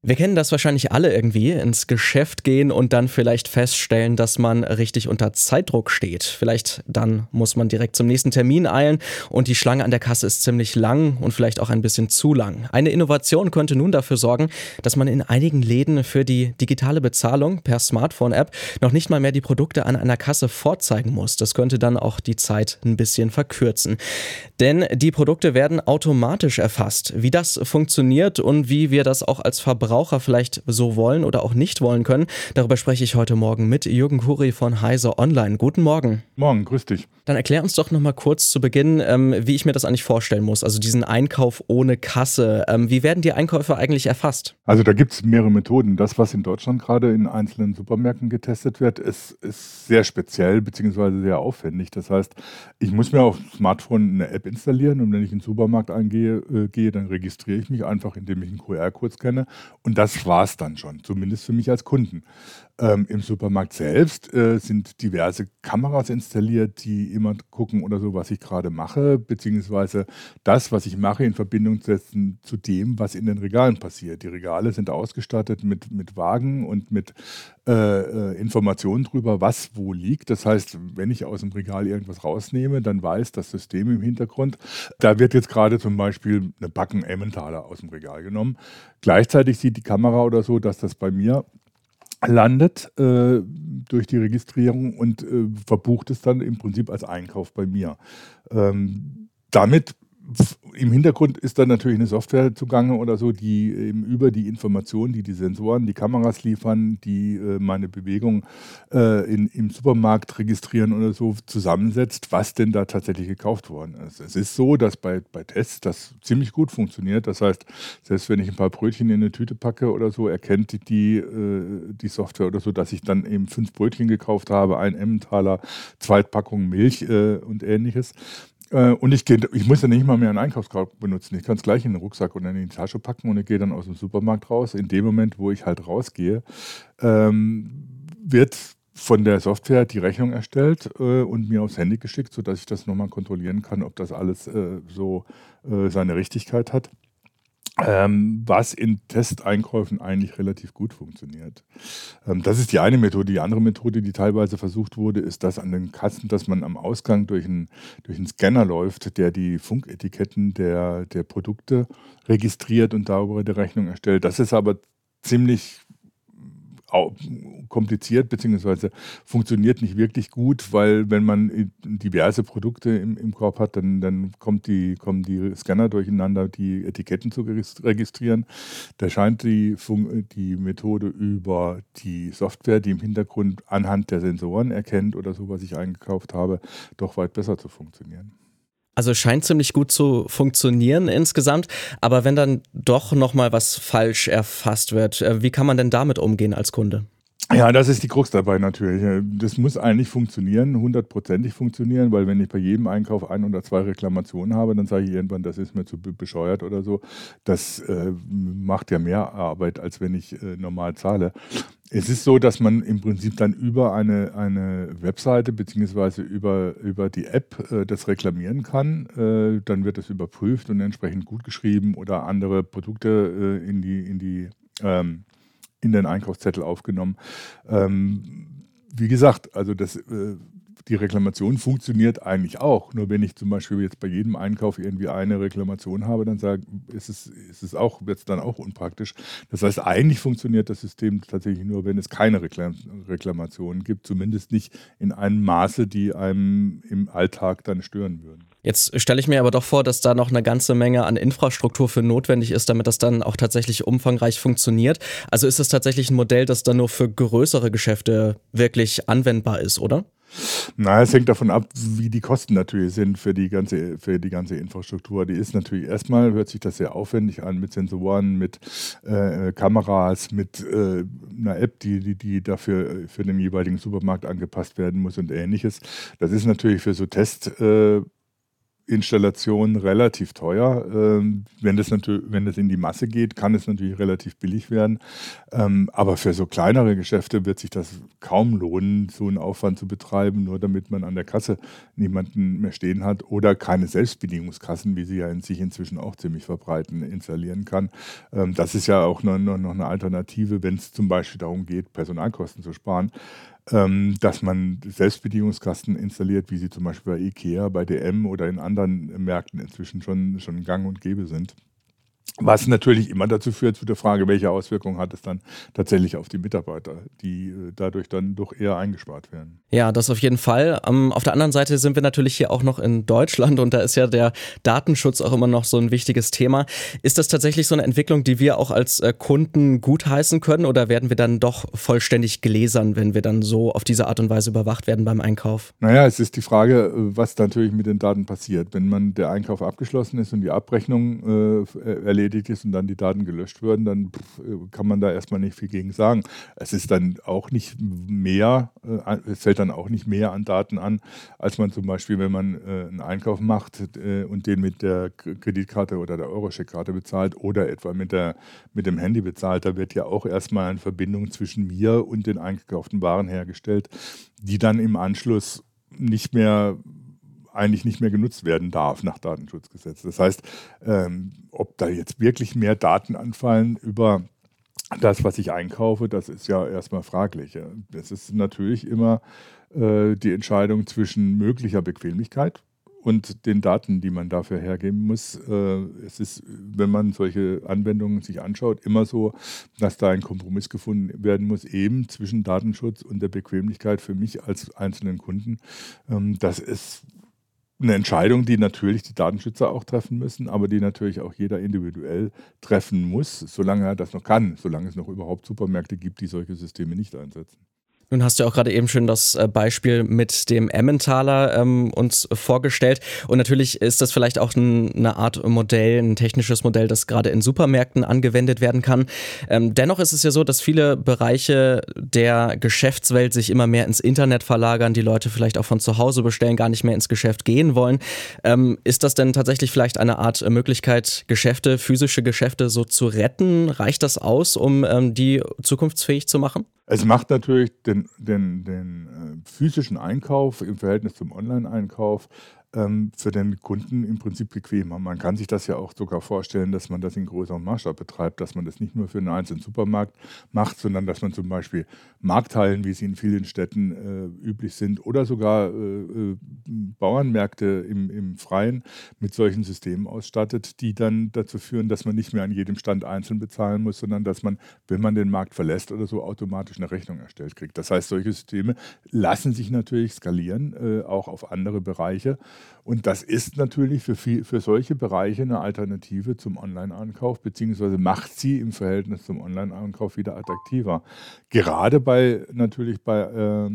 Wir kennen das wahrscheinlich alle irgendwie, ins Geschäft gehen und dann vielleicht feststellen, dass man richtig unter Zeitdruck steht. Vielleicht dann muss man direkt zum nächsten Termin eilen und die Schlange an der Kasse ist ziemlich lang und vielleicht auch ein bisschen zu lang. Eine Innovation könnte nun dafür sorgen, dass man in einigen Läden für die digitale Bezahlung per Smartphone-App noch nicht mal mehr die Produkte an einer Kasse vorzeigen muss. Das könnte dann auch die Zeit ein bisschen verkürzen. Denn die Produkte werden automatisch erfasst. Wie das funktioniert und wie wir das auch als Verbraucher Verbraucher vielleicht so wollen oder auch nicht wollen können. Darüber spreche ich heute Morgen mit Jürgen Kuri von Heise Online. Guten Morgen. Morgen, grüß dich. Dann erklär uns doch nochmal kurz zu Beginn, ähm, wie ich mir das eigentlich vorstellen muss. Also diesen Einkauf ohne Kasse. Ähm, wie werden die Einkäufe eigentlich erfasst? Also da gibt es mehrere Methoden. Das, was in Deutschland gerade in einzelnen Supermärkten getestet wird, ist, ist sehr speziell bzw. sehr aufwendig. Das heißt, ich muss mir auf dem Smartphone eine App installieren und wenn ich in den Supermarkt eingehe, äh, gehe, dann registriere ich mich einfach, indem ich einen QR-Code scanne und das war es dann schon, zumindest für mich als Kunden. Ähm, Im Supermarkt selbst äh, sind diverse Kameras installiert, die immer gucken oder so, was ich gerade mache, beziehungsweise das, was ich mache, in Verbindung setzen zu dem, was in den Regalen passiert. Die Regale sind ausgestattet mit, mit Wagen und mit äh, äh Informationen darüber, was wo liegt. Das heißt, wenn ich aus dem Regal irgendwas rausnehme, dann weiß das System im Hintergrund, da wird jetzt gerade zum Beispiel eine Backen Emmentaler aus dem Regal genommen. Gleichzeitig sieht die Kamera oder so, dass das bei mir landet äh, durch die Registrierung und äh, verbucht es dann im Prinzip als Einkauf bei mir. Ähm, damit im Hintergrund ist dann natürlich eine Software zugange oder so, die eben über die Informationen, die die Sensoren, die Kameras liefern, die äh, meine Bewegung äh, in, im Supermarkt registrieren oder so, zusammensetzt, was denn da tatsächlich gekauft worden ist. Es ist so, dass bei, bei Tests das ziemlich gut funktioniert. Das heißt, selbst wenn ich ein paar Brötchen in eine Tüte packe oder so, erkennt die, äh, die Software oder so, dass ich dann eben fünf Brötchen gekauft habe, ein Emmentaler, zwei Packungen Milch äh, und ähnliches. Äh, und ich, geh, ich muss ja nicht mal mehr einen Einkaufskorb benutzen. Ich kann es gleich in den Rucksack und in die Tasche packen und ich gehe dann aus dem Supermarkt raus. In dem Moment, wo ich halt rausgehe, ähm, wird von der Software die Rechnung erstellt äh, und mir aufs Handy geschickt, sodass ich das nochmal kontrollieren kann, ob das alles äh, so äh, seine Richtigkeit hat ähm, was in Testeinkäufen eigentlich relativ gut funktioniert. Ähm, das ist die eine Methode. Die andere Methode, die teilweise versucht wurde, ist das an den Kassen, dass man am Ausgang durch einen, durch einen Scanner läuft, der die Funketiketten der, der Produkte registriert und darüber die Rechnung erstellt. Das ist aber ziemlich kompliziert beziehungsweise funktioniert nicht wirklich gut, weil wenn man diverse Produkte im, im Korb hat, dann, dann kommt die, kommen die Scanner durcheinander, die Etiketten zu registrieren. Da scheint die, die Methode über die Software, die im Hintergrund anhand der Sensoren erkennt oder so, was ich eingekauft habe, doch weit besser zu funktionieren. Also scheint ziemlich gut zu funktionieren insgesamt, aber wenn dann doch nochmal was falsch erfasst wird, äh, wie kann man denn damit umgehen als Kunde? Ja, das ist die Krux dabei natürlich. Das muss eigentlich funktionieren, hundertprozentig funktionieren, weil wenn ich bei jedem Einkauf ein oder zwei Reklamationen habe, dann sage ich irgendwann, das ist mir zu bescheuert oder so. Das äh, macht ja mehr Arbeit, als wenn ich äh, normal zahle. Es ist so, dass man im Prinzip dann über eine, eine Webseite beziehungsweise über, über die App äh, das reklamieren kann. Äh, dann wird das überprüft und entsprechend gut geschrieben oder andere Produkte äh, in die, in die ähm, in den Einkaufszettel aufgenommen. Ähm, wie gesagt, also das äh, die Reklamation funktioniert eigentlich auch. Nur wenn ich zum Beispiel jetzt bei jedem Einkauf irgendwie eine Reklamation habe, dann sage, ist es, ist es auch, wird es dann auch unpraktisch. Das heißt, eigentlich funktioniert das System tatsächlich nur, wenn es keine Reklam Reklamationen gibt, zumindest nicht in einem Maße, die einem im Alltag dann stören würden. Jetzt stelle ich mir aber doch vor, dass da noch eine ganze Menge an Infrastruktur für notwendig ist, damit das dann auch tatsächlich umfangreich funktioniert. Also ist es tatsächlich ein Modell, das dann nur für größere Geschäfte wirklich anwendbar ist, oder? Na, es hängt davon ab, wie die Kosten natürlich sind für die ganze, für die ganze Infrastruktur. Die ist natürlich erstmal, hört sich das sehr aufwendig an mit Sensoren, mit äh, Kameras, mit äh, einer App, die, die, die dafür für den jeweiligen Supermarkt angepasst werden muss und ähnliches. Das ist natürlich für so Test. Äh, Installation relativ teuer. Ähm, wenn, das natürlich, wenn das in die Masse geht, kann es natürlich relativ billig werden. Ähm, aber für so kleinere Geschäfte wird sich das kaum lohnen, so einen Aufwand zu betreiben, nur damit man an der Kasse niemanden mehr stehen hat oder keine Selbstbedienungskassen, wie sie ja in sich inzwischen auch ziemlich verbreiten, installieren kann. Ähm, das ist ja auch noch, noch, eine Alternative, wenn es zum Beispiel darum geht, Personalkosten zu sparen dass man Selbstbedienungskasten installiert, wie sie zum Beispiel bei IKEA, bei DM oder in anderen Märkten inzwischen schon, schon gang und gäbe sind. Was natürlich immer dazu führt, zu der Frage, welche Auswirkungen hat es dann tatsächlich auf die Mitarbeiter, die äh, dadurch dann doch eher eingespart werden. Ja, das auf jeden Fall. Ähm, auf der anderen Seite sind wir natürlich hier auch noch in Deutschland und da ist ja der Datenschutz auch immer noch so ein wichtiges Thema. Ist das tatsächlich so eine Entwicklung, die wir auch als äh, Kunden gutheißen können oder werden wir dann doch vollständig gläsern, wenn wir dann so auf diese Art und Weise überwacht werden beim Einkauf? Naja, es ist die Frage, äh, was natürlich mit den Daten passiert. Wenn man der Einkauf abgeschlossen ist und die Abrechnung äh, erledigt, erledigt ist und dann die Daten gelöscht werden, dann kann man da erstmal nicht viel gegen sagen. Es ist dann auch nicht mehr, äh, es fällt dann auch nicht mehr an Daten an, als man zum Beispiel, wenn man äh, einen Einkauf macht äh, und den mit der Kreditkarte oder der Eurocheck-Karte bezahlt oder etwa mit, der, mit dem Handy bezahlt, da wird ja auch erstmal eine Verbindung zwischen mir und den eingekauften Waren hergestellt, die dann im Anschluss nicht mehr eigentlich nicht mehr genutzt werden darf nach Datenschutzgesetz. Das heißt, ähm, ob da jetzt wirklich mehr Daten anfallen über das, was ich einkaufe, das ist ja erstmal fraglich. Es ist natürlich immer äh, die Entscheidung zwischen möglicher Bequemlichkeit und den Daten, die man dafür hergeben muss. Äh, es ist, wenn man solche Anwendungen sich anschaut, immer so, dass da ein Kompromiss gefunden werden muss, eben zwischen Datenschutz und der Bequemlichkeit für mich als einzelnen Kunden. Ähm, das ist eine Entscheidung, die natürlich die Datenschützer auch treffen müssen, aber die natürlich auch jeder individuell treffen muss, solange er das noch kann, solange es noch überhaupt Supermärkte gibt, die solche Systeme nicht einsetzen. Nun hast du auch gerade eben schön das äh, Beispiel mit dem Emmentaler ähm, uns vorgestellt. Und natürlich ist das vielleicht auch ein, eine Art Modell, ein technisches Modell, das gerade in Supermärkten angewendet werden kann. Ähm, dennoch ist es ja so, dass viele Bereiche der Geschäftswelt sich immer mehr ins Internet verlagern, die Leute vielleicht auch von zu Hause bestellen, gar nicht mehr ins Geschäft gehen wollen. Ähm, ist das denn tatsächlich vielleicht eine Art Möglichkeit, Geschäfte, physische Geschäfte so zu retten? Reicht das aus, um ähm, die zukunftsfähig zu machen? Es macht natürlich den, den, den äh, physischen Einkauf im Verhältnis zum Online-Einkauf ähm, für den Kunden im Prinzip bequemer. Man kann sich das ja auch sogar vorstellen, dass man das in größerem Maßstab betreibt, dass man das nicht nur für einen einzelnen Supermarkt macht, sondern dass man zum Beispiel Markthallen, wie sie in vielen Städten äh, üblich sind, oder sogar äh, äh, Bauernmärkte im, im Freien mit solchen Systemen ausstattet, die dann dazu führen, dass man nicht mehr an jedem Stand einzeln bezahlen muss, sondern dass man, wenn man den Markt verlässt oder so, automatisch eine Rechnung erstellt kriegt. Das heißt, solche Systeme lassen sich natürlich skalieren, äh, auch auf andere Bereiche. Und das ist natürlich für, viel, für solche Bereiche eine Alternative zum Online-Ankauf, beziehungsweise macht sie im Verhältnis zum Online-Ankauf wieder attraktiver. Gerade bei natürlich bei äh,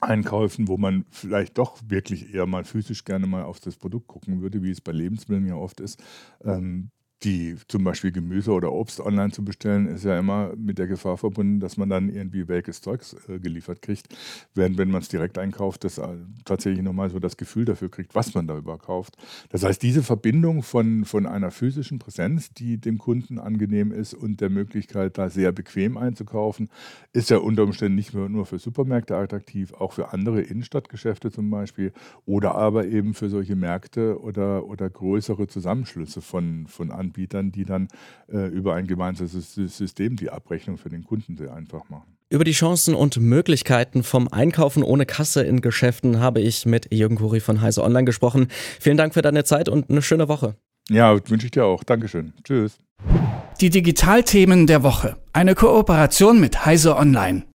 Einkäufen, wo man vielleicht doch wirklich eher mal physisch gerne mal auf das Produkt gucken würde, wie es bei Lebensmitteln ja oft ist. Ähm, die zum Beispiel Gemüse oder Obst online zu bestellen, ist ja immer mit der Gefahr verbunden, dass man dann irgendwie welkes Zeugs äh, geliefert kriegt. Während wenn man es direkt einkauft, das äh, tatsächlich nochmal so das Gefühl dafür kriegt, was man da überkauft. Das heißt, diese Verbindung von, von einer physischen Präsenz, die dem Kunden angenehm ist und der Möglichkeit, da sehr bequem einzukaufen, ist ja unter Umständen nicht nur, nur für Supermärkte attraktiv, auch für andere Innenstadtgeschäfte zum Beispiel oder aber eben für solche Märkte oder, oder größere Zusammenschlüsse von, von Anbietern Anbietern, die dann äh, über ein gemeinsames System die Abrechnung für den Kunden sehr einfach machen. Über die Chancen und Möglichkeiten vom Einkaufen ohne Kasse in Geschäften habe ich mit Jürgen Kuri von Heise Online gesprochen. Vielen Dank für deine Zeit und eine schöne Woche. Ja, wünsche ich dir auch. Dankeschön. Tschüss. Die Digitalthemen der Woche. Eine Kooperation mit Heise Online.